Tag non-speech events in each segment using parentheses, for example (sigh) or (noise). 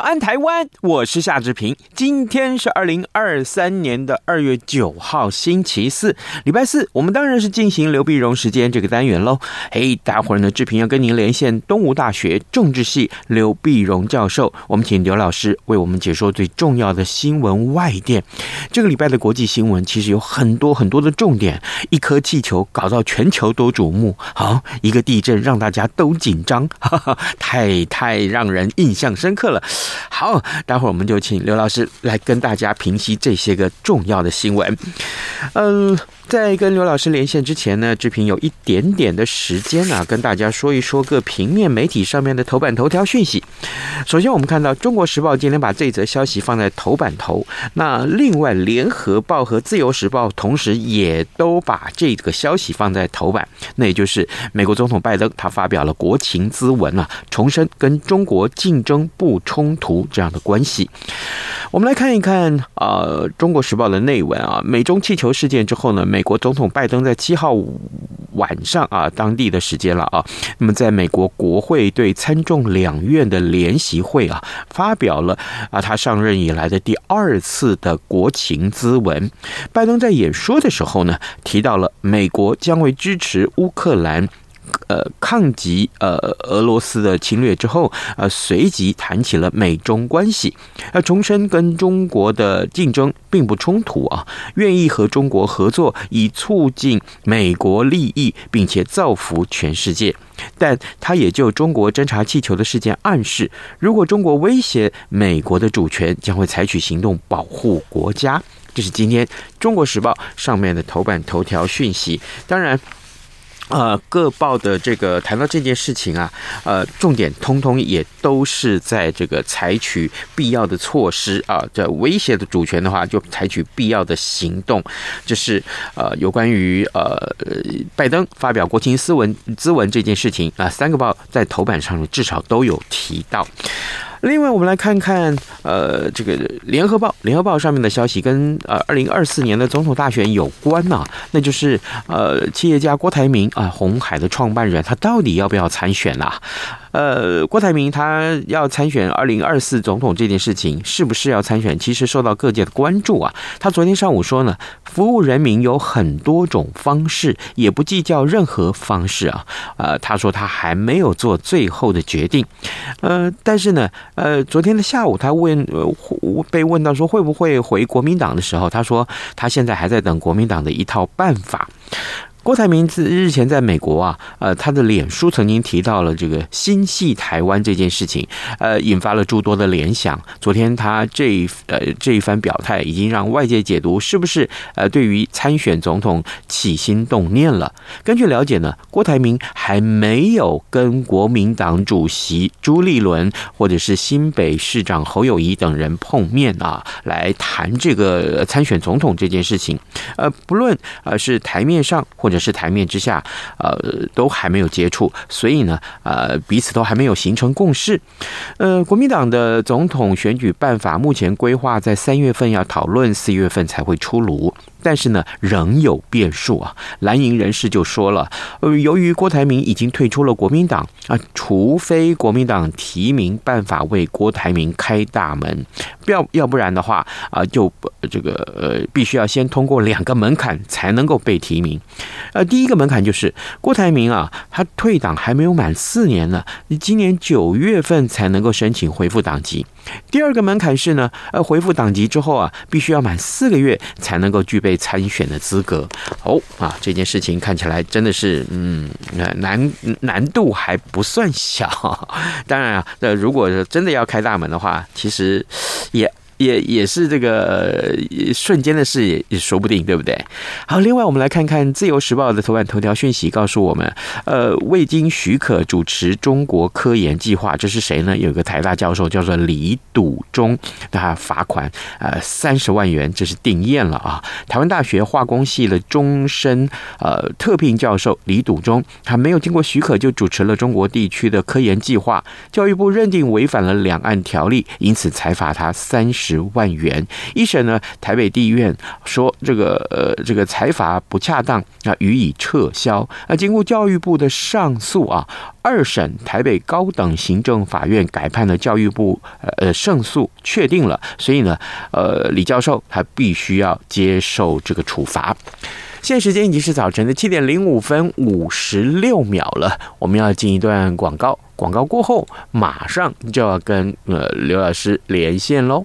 安，台湾！我是夏志平。今天是二零二三年的二月九号，星期四，礼拜四。我们当然是进行刘碧荣时间这个单元喽。嘿，待会儿呢，志平要跟您连线东吴大学政治系刘碧荣教授。我们请刘老师为我们解说最重要的新闻外电。这个礼拜的国际新闻其实有很多很多的重点。一颗气球搞到全球都瞩目，好，一个地震让大家都紧张，哈哈，太太让人印象深刻了。好，待会儿我们就请刘老师来跟大家评析这些个重要的新闻。嗯、在跟刘老师连线之前呢，志平有一点点的时间啊，跟大家说一说各平面媒体上面的头版头条讯息。首先，我们看到《中国时报》今天把这则消息放在头版头，那另外《联合报》和《自由时报》同时也都把这个消息放在头版，那也就是美国总统拜登他发表了国情咨文啊，重申跟中国竞争不冲冲突这样的关系。我们来看一看啊，《中国时报》的内文啊，美中气球事件之后呢，美美国总统拜登在七号晚上啊，当地的时间了啊，那么在美国国会对参众两院的联席会啊，发表了啊他上任以来的第二次的国情咨文。拜登在演说的时候呢，提到了美国将会支持乌克兰。呃，抗击呃俄罗斯的侵略之后，呃，随即谈起了美中关系，呃，重申跟中国的竞争并不冲突啊，愿意和中国合作，以促进美国利益，并且造福全世界。但他也就中国侦察气球的事件暗示，如果中国威胁美国的主权，将会采取行动保护国家。这是今天《中国时报》上面的头版头条讯息。当然。呃，各报的这个谈到这件事情啊，呃，重点通通也都是在这个采取必要的措施啊，这威胁的主权的话，就采取必要的行动。就是呃，有关于呃拜登发表国情咨文咨文这件事情啊，三个报在头版上面至少都有提到。另外，我们来看看，呃，这个《联合报》《联合报》上面的消息跟呃二零二四年的总统大选有关呐、那就是呃，企业家郭台铭啊，红海的创办人，他到底要不要参选啊？呃，郭台铭他要参选二零二四总统这件事情，是不是要参选？其实受到各界的关注啊。他昨天上午说呢，服务人民有很多种方式，也不计较任何方式啊。呃，他说他还没有做最后的决定。呃，但是呢，呃，昨天的下午他问，呃，被问到说会不会回国民党的时候，他说他现在还在等国民党的一套办法。郭台铭自日前在美国啊，呃，他的脸书曾经提到了这个心系台湾这件事情，呃，引发了诸多的联想。昨天他这一呃这一番表态，已经让外界解读是不是呃对于参选总统起心动念了。根据了解呢，郭台铭还没有跟国民党主席朱立伦或者是新北市长侯友谊等人碰面啊，来谈这个参选总统这件事情。呃，不论呃是台面上或者是台面之下，呃，都还没有接触，所以呢，呃，彼此都还没有形成共识。呃，国民党的总统选举办法目前规划在三月份要讨论，四月份才会出炉。但是呢，仍有变数啊。蓝营人士就说了，呃，由于郭台铭已经退出了国民党啊，除非国民党提名办法为郭台铭开大门，要要不然的话啊，就这个呃，必须要先通过两个门槛才能够被提名。呃，第一个门槛就是郭台铭啊，他退党还没有满四年呢，你今年九月份才能够申请恢复党籍。第二个门槛是呢，呃，回复党籍之后啊，必须要满四个月才能够具备参选的资格。哦啊，这件事情看起来真的是，嗯，难难度还不算小。(laughs) 当然啊，那如果真的要开大门的话，其实也也也是这个瞬间的事，也也说不定，对不对？好，另外我们来看看《自由时报》的头版头条讯息，告诉我们，呃，未经许可主持中国科研计划，这是谁呢？有个台大教授叫做李笃忠，他罚款呃三十万元，这是定验了啊。台湾大学化工系的终身呃特聘教授李笃忠，他没有经过许可就主持了中国地区的科研计划，教育部认定违反了两岸条例，因此才罚他三十。十万元，一审呢，台北地院说这个呃这个裁罚不恰当啊，予以撤销。啊，经过教育部的上诉啊，二审台北高等行政法院改判了教育部呃胜诉，确定了，所以呢，呃李教授他必须要接受这个处罚。现在时间已经是早晨的七点零五分五十六秒了，我们要进一段广告，广告过后马上就要跟呃刘老师连线喽。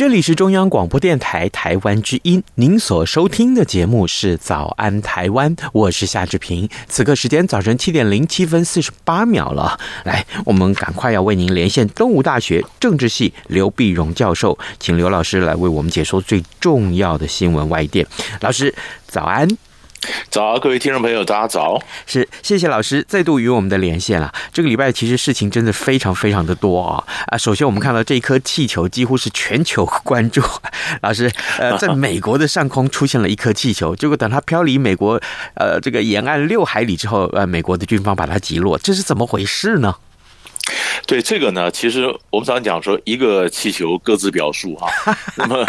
这里是中央广播电台台湾之音，您所收听的节目是《早安台湾》，我是夏志平。此刻时间早晨七点零七分四十八秒了，来，我们赶快要为您连线东吴大学政治系刘碧荣教授，请刘老师来为我们解说最重要的新闻外电。老师，早安。早，各位听众朋友，大家早！是，谢谢老师再度与我们的连线了。这个礼拜其实事情真的非常非常的多啊啊！首先我们看到这一颗气球几乎是全球关注。(laughs) 老师，呃，在美国的上空出现了一颗气球，(laughs) 结果等它飘离美国呃这个沿岸六海里之后，呃，美国的军方把它击落，这是怎么回事呢？对这个呢，其实我们常讲说，一个气球各自表述哈，(laughs) 那么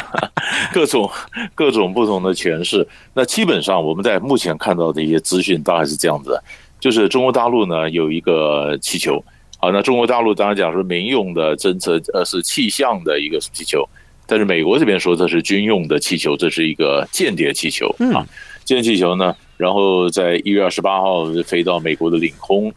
各种各种不同的诠释。那基本上我们在目前看到的一些资讯，大概是这样子，就是中国大陆呢有一个气球，啊，那中国大陆当然讲说民用的侦测呃是气象的一个气球，但是美国这边说这是军用的气球，这是一个间谍气球啊，间谍气球呢，然后在一月二十八号飞到美国的领空。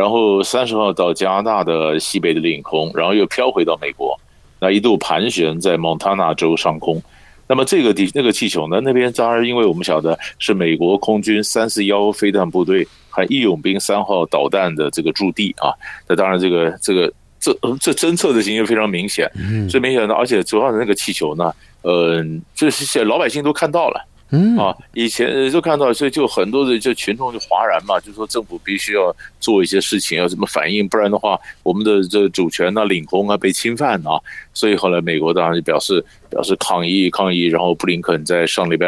然后三十号到加拿大的西北的领空，然后又飘回到美国，那一度盘旋在蒙塔纳州上空。那么这个地那个气球呢，那边当然因为我们晓得是美国空军三四幺飞弹部队和义勇兵三号导弹的这个驻地啊。那当然这个这个这这侦测的情形非常明显，最明显的，而且主要的那个气球呢，嗯，这些老百姓都看到了。嗯啊，以前就看到，所以就很多的就群众就哗然嘛，就说政府必须要做一些事情，要怎么反应，不然的话，我们的这个主权啊、领空啊被侵犯啊。所以后来美国当然就表示表示抗议抗议，然后布林肯在上礼拜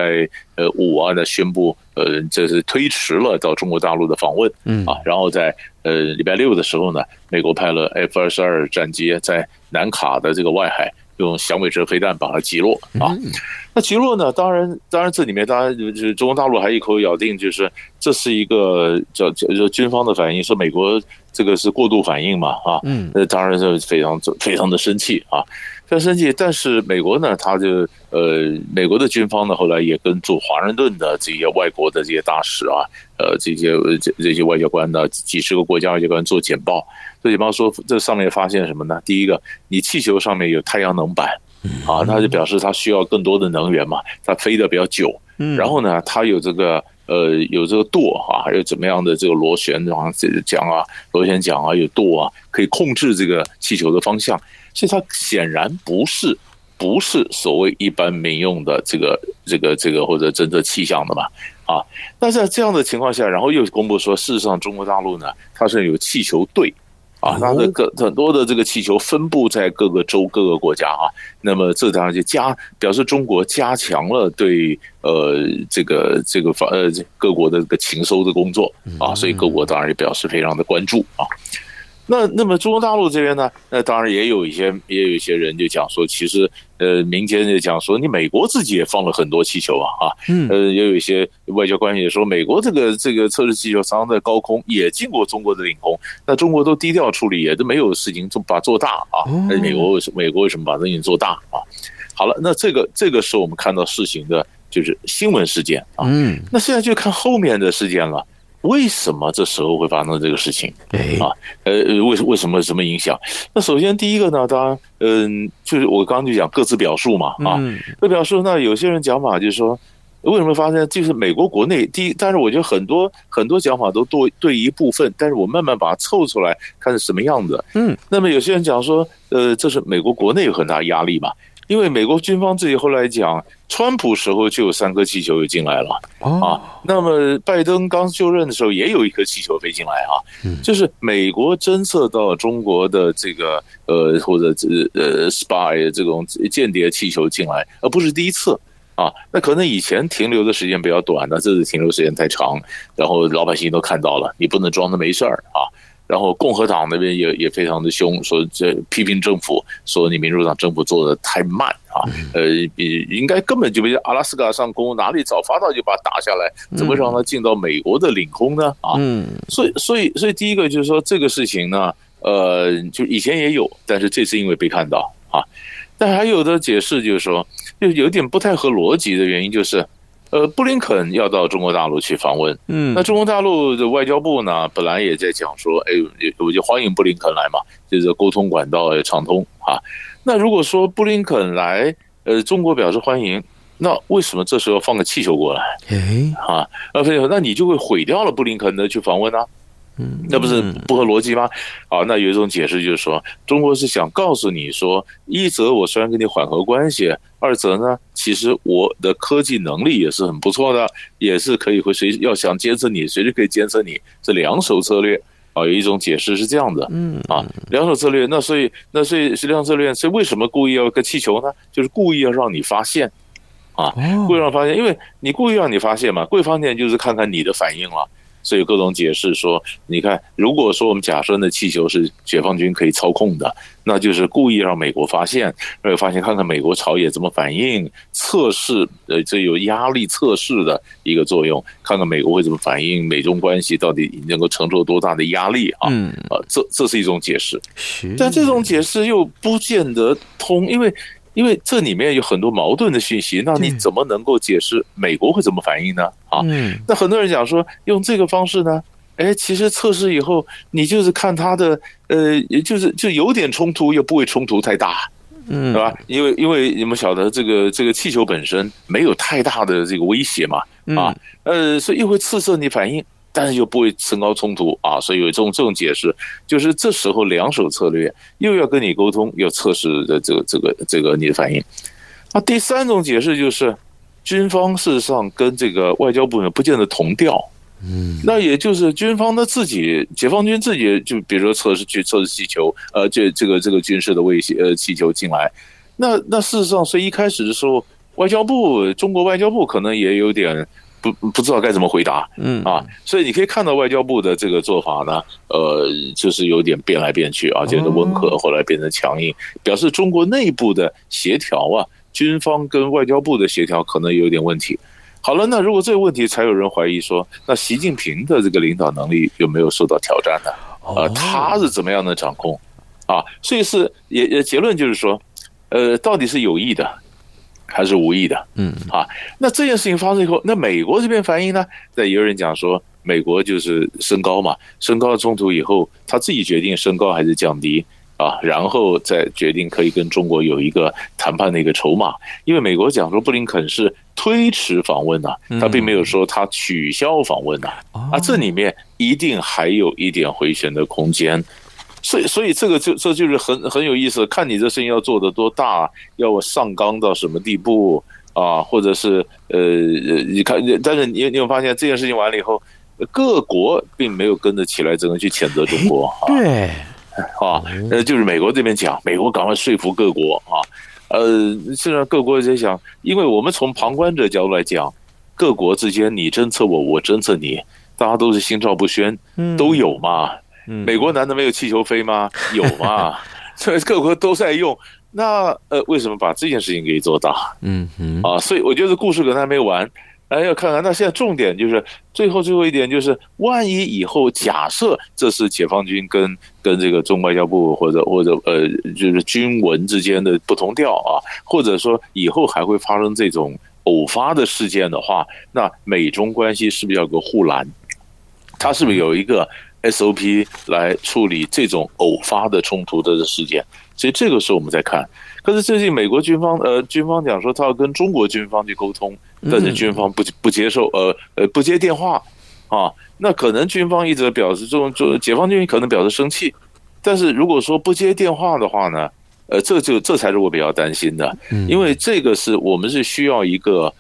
呃五啊的宣布，呃这是推迟了到中国大陆的访问，嗯啊，然后在呃礼拜六的时候呢，美国派了 F 二十二战机在南卡的这个外海。用响尾蛇飞弹把它击落啊！那击落呢？当然，当然，这里面当然就是中国大陆还一口咬定，就是这是一个叫叫叫军方的反应，说美国这个是过度反应嘛啊！嗯，那当然是非常非常的生气啊，非常生气。但是美国呢，他就呃，美国的军方呢，后来也跟驻华盛顿的这些外国的这些大使啊，呃，这些这这些外交官呢，几十个国家外交官做简报，做简报说这上面发现什么呢？第一个，你气球上面有太阳能板，啊，那就表示它需要更多的能源嘛，它飞得比较久。然后呢，它有这个。呃，有这个舵啊，还有怎么样的这个螺旋这桨啊，螺旋桨啊，有舵啊，可以控制这个气球的方向。所以它显然不是不是所谓一般民用的这个这个这个或者侦测气象的嘛啊。那在这样的情况下，然后又公布说，事实上中国大陆呢，它是有气球队。啊，它的各很多的这个气球分布在各个州、各个国家啊。那么这当然就加表示中国加强了对呃这个这个方呃各国的这个情收的工作啊，所以各国当然也表示非常的关注啊。那那么中国大陆这边呢？那当然也有一些也有一些人就讲说，其实呃民间就讲说，你美国自己也放了很多气球啊啊，嗯，呃也有一些外交官也说，美国这个这个测试气球常常在高空也进过中国的领空，那中国都低调处理，也都没有事情做把做大啊。那美国为什美国为什么把这事情做大啊？好了，那这个这个是我们看到事情的就是新闻事件啊。嗯，那现在就看后面的事件了。为什么这时候会发生这个事情？啊，呃，为为什么什么影响？那首先第一个呢，当然，嗯，就是我刚刚就讲各自表述嘛，啊，各表述。那有些人讲法就是说，为什么发生？就是美国国内第一，但是我觉得很多很多讲法都对对一部分，但是我慢慢把它凑出来看是什么样子。嗯，那么有些人讲说，呃，这是美国国内有很大压力嘛。因为美国军方自己后来讲，川普时候就有三颗气球又进来了啊。那么拜登刚就任的时候也有一颗气球飞进来啊。就是美国侦测到中国的这个呃或者这呃 spy 这种间谍气球进来，而不是第一次啊。那可能以前停留的时间比较短，那这次停留时间太长，然后老百姓都看到了，你不能装着没事儿啊。然后共和党那边也也非常的凶，说这批评政府，说你民主党政府做的太慢啊，呃，比应该根本就没阿拉斯加上空，哪里早发到就把它打下来，怎么让它进到美国的领空呢？啊，所以所以所以第一个就是说这个事情呢，呃，就以前也有，但是这次因为被看到啊，但还有的解释就是说，就有点不太合逻辑的原因就是。呃，布林肯要到中国大陆去访问，嗯，那中国大陆的外交部呢，本来也在讲说，哎，我就欢迎布林肯来嘛，就是沟通管道也畅通啊。那如果说布林肯来，呃，中国表示欢迎，那为什么这时候放个气球过来？哎，啊，那那你就会毁掉了布林肯的去访问啊。嗯，那不是不合逻辑吗？好，那有一种解释就是说，中国是想告诉你说，一则我虽然跟你缓和关系，二则呢，其实我的科技能力也是很不错的，也是可以会随要想监测你，随时可以监测你，这两手策略啊。有一种解释是这样的，嗯啊，两手策略。那所以那所以是两手策略，所以为什么故意要个气球呢？就是故意要让你发现啊，故意让发现，因为你故意让你发现嘛，故意发现就是看看你的反应了。所以有各种解释说，你看，如果说我们假设那气球是解放军可以操控的，那就是故意让美国发现，让发现看看美国朝野怎么反应，测试呃这有压力测试的一个作用，看看美国会怎么反应，美中关系到底能够承受多大的压力啊？嗯啊，这这是一种解释，但这种解释又不见得通，因为。因为这里面有很多矛盾的讯息，那你怎么能够解释美国会怎么反应呢？啊，那很多人讲说用这个方式呢，哎，其实测试以后，你就是看它的，呃，也就是就有点冲突，又不会冲突太大，嗯，是吧？因为因为你们晓得这个这个气球本身没有太大的这个威胁嘛，啊，呃，所以又会刺射你反应。但是又不会升高冲突啊，所以有这种这种解释，就是这时候两手策略又要跟你沟通，要测试的这个这个这个你的反应。那第三种解释就是，军方事实上跟这个外交部呢不见得同调，嗯，那也就是军方的自己，解放军自己就比如说测试去测试气球，呃，这这个这个军事的威胁呃气球进来，那那事实上，所以一开始的时候，外交部中国外交部可能也有点。不不知道该怎么回答，嗯啊，所以你可以看到外交部的这个做法呢，呃，就是有点变来变去啊，觉得温和，后来变成强硬，表示中国内部的协调啊，军方跟外交部的协调可能有点问题。好了，那如果这个问题，才有人怀疑说，那习近平的这个领导能力有没有受到挑战呢？啊，他是怎么样的掌控？啊，所以是也也结论就是说。呃，到底是有意的还是无意的？嗯啊，那这件事情发生以后，那美国这边反应呢？那有人讲说，美国就是升高嘛，升高冲突以后，他自己决定升高还是降低。啊，然后再决定可以跟中国有一个谈判的一个筹码，因为美国讲说布林肯是推迟访问呐，他并没有说他取消访问呐，啊，这里面一定还有一点回旋的空间，所以所以这个就这就是很很有意思，看你这事情要做的多大，要上纲到什么地步啊，或者是呃，你看，但是你你有发现这件事情完了以后，各国并没有跟着起来，只能去谴责中国啊，对。啊，呃，就是美国这边讲，美国赶快说服各国啊，呃，现在各国在想，因为我们从旁观者角度来讲，各国之间你侦测我，我侦测你，大家都是心照不宣，都有嘛。美国难道没有气球飞吗？(laughs) 有嘛。所以各国都在用，那呃，为什么把这件事情给做大？嗯嗯，啊，所以我觉得故事可能还没完。哎，要看看，那现在重点就是最后最后一点，就是万一以后假设这是解放军跟跟这个中外交部或者或者呃，就是军文之间的不同调啊，或者说以后还会发生这种偶发的事件的话，那美中关系是不是要有个护栏？它是不是有一个 SOP 来处理这种偶发的冲突的事件？所以这个时候我们在看。可是最近美国军方呃军方讲说他要跟中国军方去沟通。但是军方不不接受，呃呃不接电话啊，那可能军方一直表示这种就解放军可能表示生气，但是如果说不接电话的话呢，呃这就这才是我比较担心的，因为这个是我们是需要一个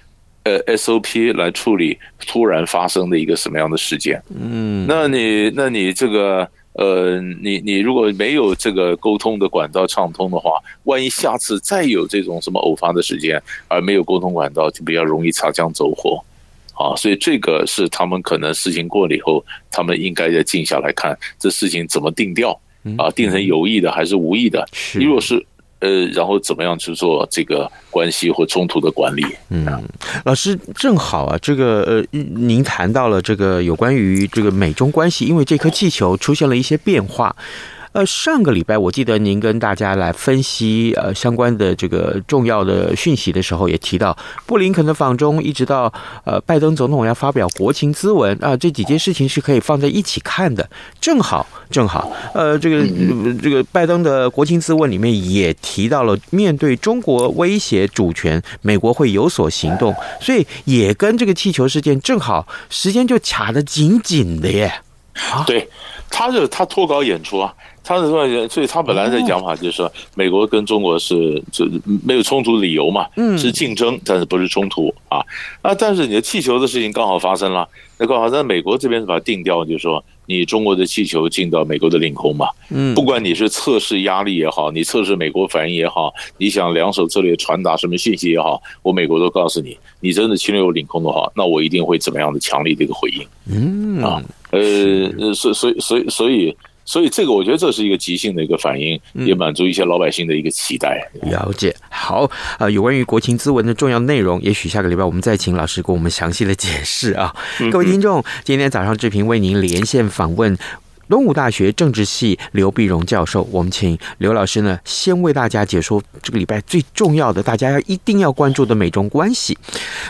呃 SOP 来处理突然发生的一个什么样的事件，嗯，那你那你这个。呃，你你如果没有这个沟通的管道畅通的话，万一下次再有这种什么偶发的事件，而没有沟通管道，就比较容易擦枪走火，啊，所以这个是他们可能事情过了以后，他们应该要静下来看这事情怎么定调，啊，定成有意的还是无意的，如果是。呃，然后怎么样去做这个关系或冲突的管理？嗯，老师正好啊，这个呃，您谈到了这个有关于这个美中关系，因为这颗气球出现了一些变化。呃，上个礼拜我记得您跟大家来分析呃相关的这个重要的讯息的时候，也提到布林肯的访中，一直到呃拜登总统要发表国情咨文啊，这几件事情是可以放在一起看的。正好正好，呃，这个这个拜登的国情咨文里面也提到了，面对中国威胁主权，美国会有所行动，所以也跟这个气球事件正好时间就卡得紧紧的耶。啊，对，他就他脱稿演出啊。他是说，所以他本来的讲法就是说，美国跟中国是就没有冲突理由嘛，是竞争，但是不是冲突啊啊！但是你的气球的事情刚好发生了，那刚好在美国这边是把它定掉，就是说你中国的气球进到美国的领空嘛，嗯，不管你是测试压力也好，你测试美国反应也好，你想两手策略传达什么信息也好，我美国都告诉你，你真的侵略我领空的话，那我一定会怎么样的强力的一个回应，嗯啊，呃，所所以所以所以。所以这个我觉得这是一个即兴的一个反应，也满足一些老百姓的一个期待。了解，好，呃，有关于国情咨文的重要内容，也许下个礼拜我们再请老师给我们详细的解释啊。各位听众，今天早上志平为您连线访问。东吴大学政治系刘碧荣教授，我们请刘老师呢，先为大家解说这个礼拜最重要的，大家要一定要关注的美中关系。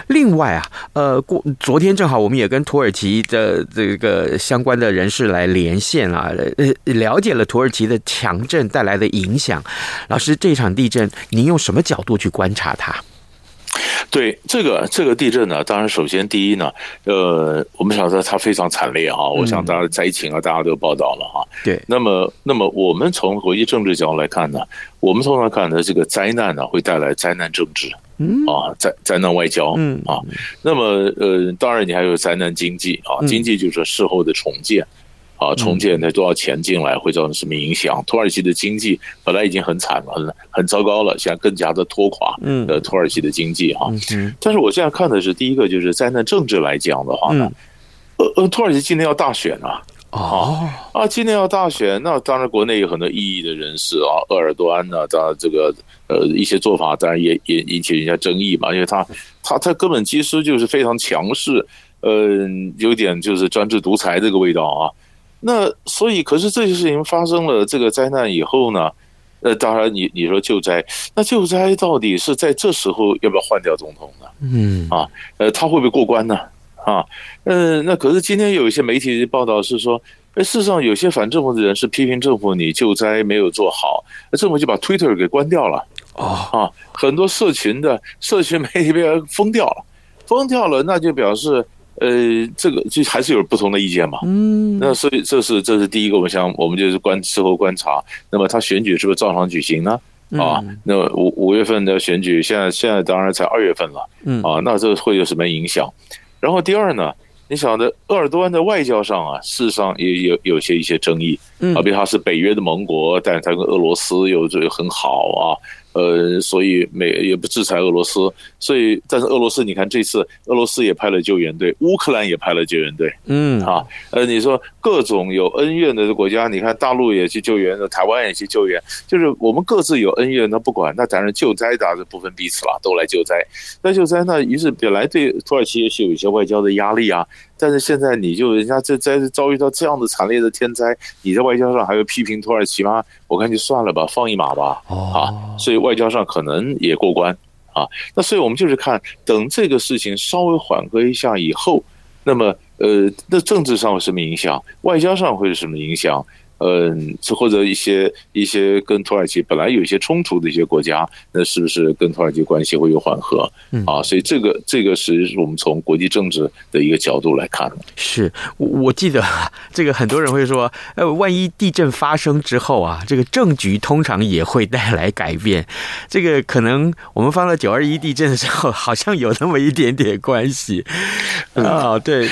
另外啊，呃，过昨天正好我们也跟土耳其的这个相关的人士来连线啊，呃，了解了土耳其的强震带来的影响。老师，这场地震您用什么角度去观察它？对这个这个地震呢，当然首先第一呢，呃，我们晓得它非常惨烈哈，我想大家灾情啊，大家都报道了哈。对，那么那么我们从国际政治角度来看呢，我们通常看的这个灾难呢，会带来灾难政治，嗯啊，灾灾难外交，嗯啊，那么呃，当然你还有灾难经济啊，经济就是事后的重建。啊，重建才多少钱进来会造成什么影响？土耳其的经济本来已经很惨了，很很糟糕了，现在更加的拖垮。嗯，呃，土耳其的经济哈。嗯。但是我现在看的是第一个，就是灾难政治来讲的话呢，呃呃，土耳其今年要大选啊。哦。啊，今年要大选，那当然国内有很多异议的人士啊，鄂尔多安呢，当然这个呃一些做法当然也也引起人家争议嘛，因为他他他根本其实就是非常强势，呃，有点就是专制独裁这个味道啊。那所以，可是这些事情发生了这个灾难以后呢，呃，当然你你说救灾，那救灾到底是在这时候要不要换掉总统呢？嗯啊，呃，他会不会过关呢？啊，呃，那可是今天有一些媒体报道是说，呃，事实上有些反政府的人是批评政府你救灾没有做好，那政府就把 Twitter 给关掉了。哦啊，很多社群的社群媒体被封掉了，封掉了，那就表示。呃，这个就还是有不同的意见嘛。嗯，那所以这是这是第一个，我想我们就是观事后观察。那么他选举是不是照常举行呢？啊，那五五月份的选举，现在现在当然才二月份了。嗯啊，那这会有什么影响？然后第二呢，你晓得鄂尔多安的外交上啊，事实上也有有些一些争议。嗯，啊，比如他是北约的盟国，但是他跟俄罗斯又这个很好啊。呃，所以美也不制裁俄罗斯，所以但是俄罗斯，你看这次俄罗斯也派了救援队，乌克兰也派了救援队，嗯啊，呃，你说各种有恩怨的国家，你看大陆也去救援，台湾也去救援，就是我们各自有恩怨，那不管，那当然救灾大家不分彼此了，都来救灾。那救灾呢，于是本来对土耳其也是有一些外交的压力啊，但是现在你就人家这灾遭遇到这样的惨烈的天灾，你在外交上还会批评土耳其吗？我看就算了吧，放一马吧，啊，所以。外交上可能也过关啊，那所以我们就是看等这个事情稍微缓和一下以后，那么呃，那政治上有什么影响？外交上会有什么影响？嗯，或者一些一些跟土耳其本来有一些冲突的一些国家，那是不是跟土耳其关系会有缓和？嗯啊，所以这个这个是我们从国际政治的一个角度来看。是，我记得 (laughs) 这个很多人会说，呃，万一地震发生之后啊，这个政局通常也会带来改变。这个可能我们放到九二一地震的时候，好像有那么一点点关系。啊，对，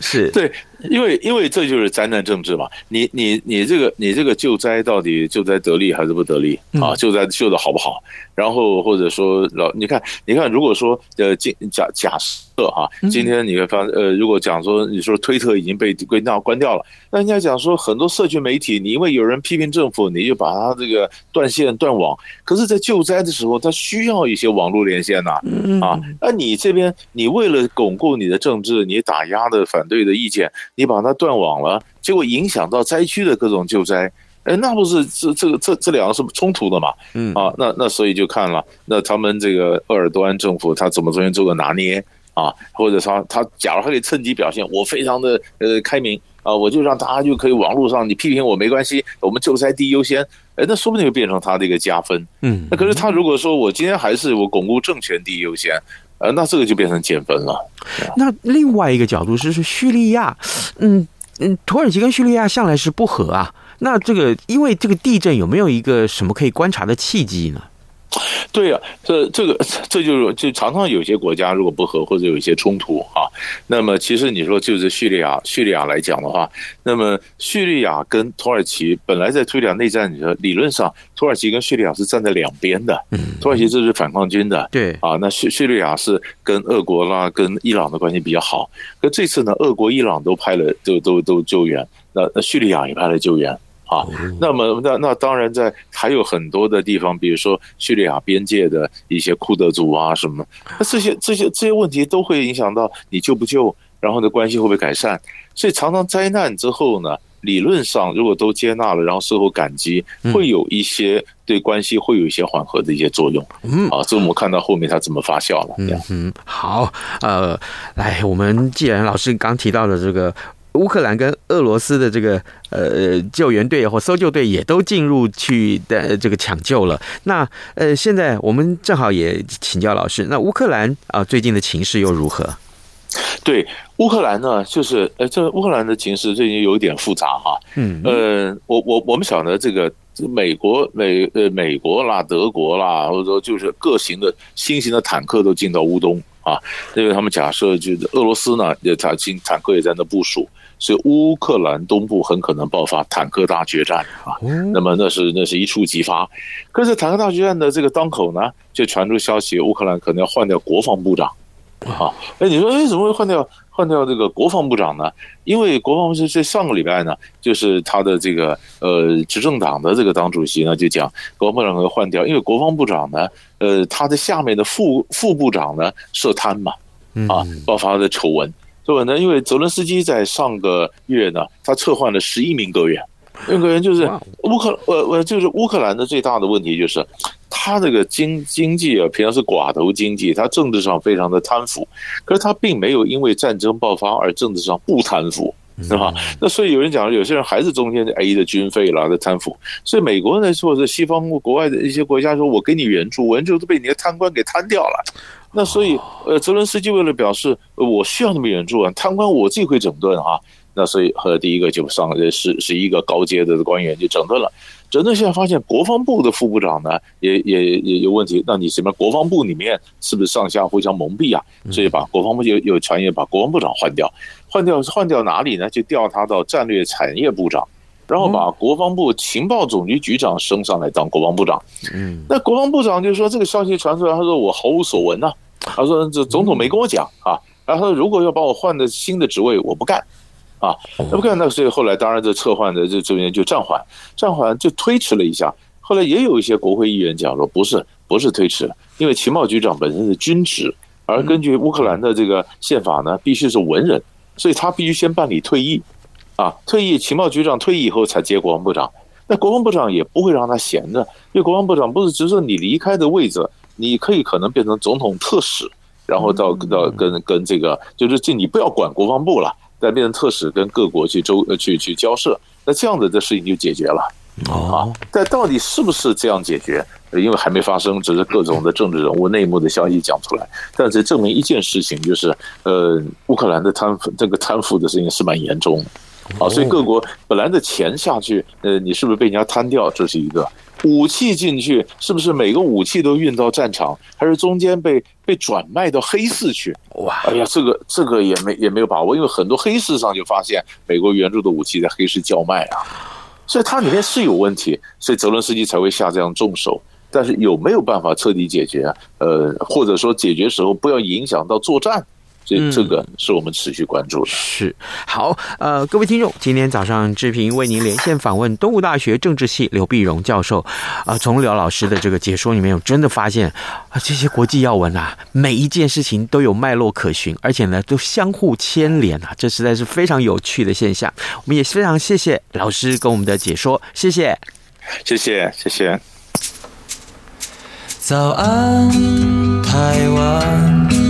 是对。因为因为这就是灾难政治嘛，你你你这个你这个救灾到底救灾得力还是不得力啊？救灾救的好不好？然后或者说老你看你看，如果说呃今假假设哈，今天你会发呃，如果讲说你说推特已经被归纳关掉了，那人家讲说很多社群媒体，你因为有人批评政府，你就把它这个断线断网。可是，在救灾的时候，它需要一些网络连线呐啊，那你这边你为了巩固你的政治，你打压的反对的意见。你把它断网了，结果影响到灾区的各种救灾，哎，那不是这这个这这两个是冲突的嘛？嗯啊，那那所以就看了，那他们这个鄂尔多安政府他怎么中间做个拿捏啊？或者他他假如他可以趁机表现我非常的呃开明啊，我就让大家就可以网络上你批评我没关系，我们救灾第一优先，哎，那说不定就变成他的一个加分。嗯，那可是他如果说我今天还是我巩固政权第一优先。呃，那这个就变成减分了。那另外一个角度是是，叙利亚，嗯嗯，土耳其跟叙利亚向来是不和啊。那这个因为这个地震有没有一个什么可以观察的契机呢？(laughs) 对呀、啊，这这个这就是就常常有些国家如果不和或者有一些冲突啊，那么其实你说就是叙利亚叙利亚来讲的话，那么叙利亚跟土耳其本来在叙利亚内战里头，理论上土耳其跟叙利亚是站在两边的，土耳其这是反抗军的，对啊，那叙叙利亚是跟俄国啦跟伊朗的关系比较好，可这次呢，俄国伊朗都派了都都都救援，那那叙利亚也派了救援。啊，那么那那当然，在还有很多的地方，比如说叙利亚边界的一些库德族啊什么，那这些这些这些问题都会影响到你救不救，然后呢关系会不会改善？所以常常灾难之后呢，理论上如果都接纳了，然后事后感激，会有一些对关系会有一些缓和的一些作用。嗯，啊，这我们看到后面它怎么发酵了。嗯嗯，好，呃，来，我们既然老师刚提到的这个。乌克兰跟俄罗斯的这个呃救援队或搜救队也都进入去的这个抢救了。那呃，现在我们正好也请教老师，那乌克兰啊最近的情势又如何？对，乌克兰呢，就是呃，这乌克兰的情势最近有一点复杂哈。嗯，呃，我我我们晓得这个美国美呃美国啦、德国啦，或者说就是各型的新型的坦克都进到乌东啊，因为他们假设就是俄罗斯呢，也他新坦克也在那部署。所以乌克兰东部很可能爆发坦克大决战啊，那么那是那是一触即发。可是坦克大决战的这个当口呢，就传出消息，乌克兰可能要换掉国防部长啊。哎，你说哎，怎么会换掉换掉这个国防部长呢？因为国防部是在上个礼拜呢，就是他的这个呃执政党的这个党主席呢就讲，国防部长要换掉，因为国防部长呢，呃，他的下面的副副部长呢涉贪嘛，啊，爆发的丑闻。对呢，因为泽伦斯基在上个月呢，他撤换了十一名阁员，那个人就是乌克呃呃，就是乌克兰的最大的问题就是，他这个经经济啊，平常是寡头经济，他政治上非常的贪腐，可是他并没有因为战争爆发而政治上不贪腐，是吧？那所以有人讲，有些人还是中间 A 的军费啦的贪腐，所以美国呢，或者西方国外的一些国家说，我给你援助，援助都被你的贪官给贪掉了。那所以呃，泽伦斯基为了表示我需要那么援助啊，贪官我自己会整顿啊。那所以和第一个就上呃十十一个高阶的官员就整顿了，整顿现在发现国防部的副部长呢也也也有问题，那你什么国防部里面是不是上下互相蒙蔽啊？所以把国防部有有传言把国防部长换掉，换掉换掉哪里呢？就调他到战略产业部长，然后把国防部情报总局局长升上来当国防部长。嗯，那国防部长就说这个消息传出来，他说我毫无所闻呐，他说这总统没跟我讲啊，然后如果要把我换的新的职位，我不干。啊，那不干那所以后来当然这撤换的这这边就暂缓，暂缓就推迟了一下。后来也有一些国会议员讲说，不是不是推迟，因为情报局长本身是军职，而根据乌克兰的这个宪法呢，必须是文人，所以他必须先办理退役，啊，退役情报局长退役以后才接国防部长。那国防部长也不会让他闲着，因为国防部长不是只是你离开的位置，你可以可能变成总统特使，然后到到跟跟这个就是这你不要管国防部了。再变成特使跟各国去周呃去去交涉，那这样子的事情就解决了啊。但到底是不是这样解决？因为还没发生，只是各种的政治人物内幕的消息讲出来。但是证明一件事情，就是呃，乌克兰的贪腐这个贪腐的事情是蛮严重的啊。所以各国本来的钱下去，呃，你是不是被人家贪掉？这是一个。武器进去，是不是每个武器都运到战场，还是中间被被转卖到黑市去？哇！哎呀，这个这个也没也没有把握，因为很多黑市上就发现美国援助的武器在黑市叫卖啊，所以它里面是有问题，所以泽伦斯基才会下这样重手。但是有没有办法彻底解决？呃，或者说解决时候不要影响到作战？这这个是我们持续关注的。是好，呃，各位听众，今天早上志平为您连线访问东吴大学政治系刘碧荣教授。啊，从刘老师的这个解说里面，我真的发现啊，这些国际要闻啊，每一件事情都有脉络可循，而且呢，都相互牵连啊，这实在是非常有趣的现象。我们也非常谢谢老师跟我们的解说，谢谢，谢谢，谢谢。早安，台湾。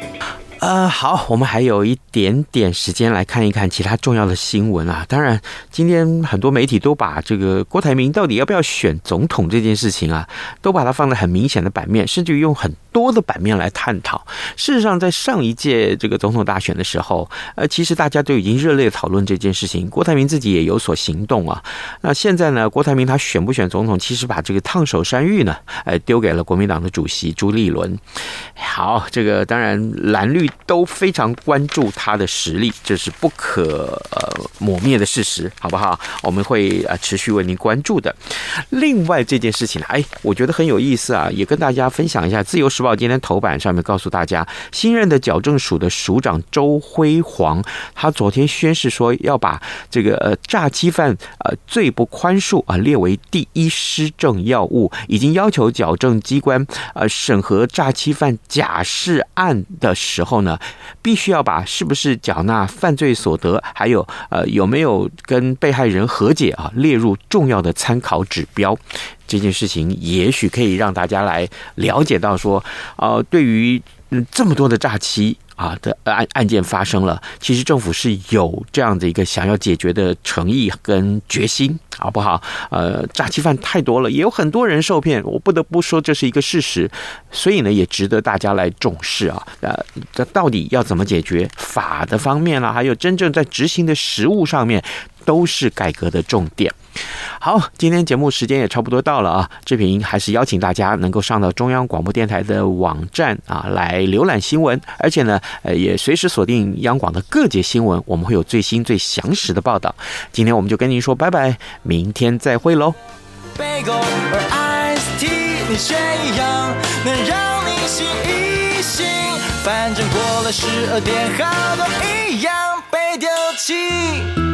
呃，好，我们还有一点点时间来看一看其他重要的新闻啊。当然，今天很多媒体都把这个郭台铭到底要不要选总统这件事情啊，都把它放在很明显的版面，甚至于用很多的版面来探讨。事实上，在上一届这个总统大选的时候，呃，其实大家都已经热烈讨论这件事情，郭台铭自己也有所行动啊。那现在呢，郭台铭他选不选总统，其实把这个烫手山芋呢，呃，丢给了国民党的主席朱立伦。好，这个当然蓝绿。都非常关注他的实力，这是不可呃抹灭的事实，好不好？我们会呃持续为您关注的。另外这件事情呢，哎，我觉得很有意思啊，也跟大家分享一下。《自由时报》今天头版上面告诉大家，新任的矫正署的署长周辉煌，他昨天宣誓说要把这个呃诈欺犯呃罪不宽恕啊列为第一施政要务，已经要求矫正机关呃审核诈欺犯假释案的时候。呢，必须要把是不是缴纳犯罪所得，还有呃有没有跟被害人和解啊，列入重要的参考指标。这件事情也许可以让大家来了解到说，呃，对于嗯这么多的诈欺。啊的案案件发生了，其实政府是有这样的一个想要解决的诚意跟决心，好不好？呃，诈欺犯太多了，也有很多人受骗，我不得不说这是一个事实，所以呢，也值得大家来重视啊。呃，这到底要怎么解决？法的方面啦，还有真正在执行的实务上面，都是改革的重点。好，今天节目时间也差不多到了啊。志平还是邀请大家能够上到中央广播电台的网站啊，来浏览新闻，而且呢，呃，也随时锁定央广的各节新闻，我们会有最新最详实的报道。今天我们就跟您说拜拜，明天再会喽。反正过了十二点，好多一样被丢弃。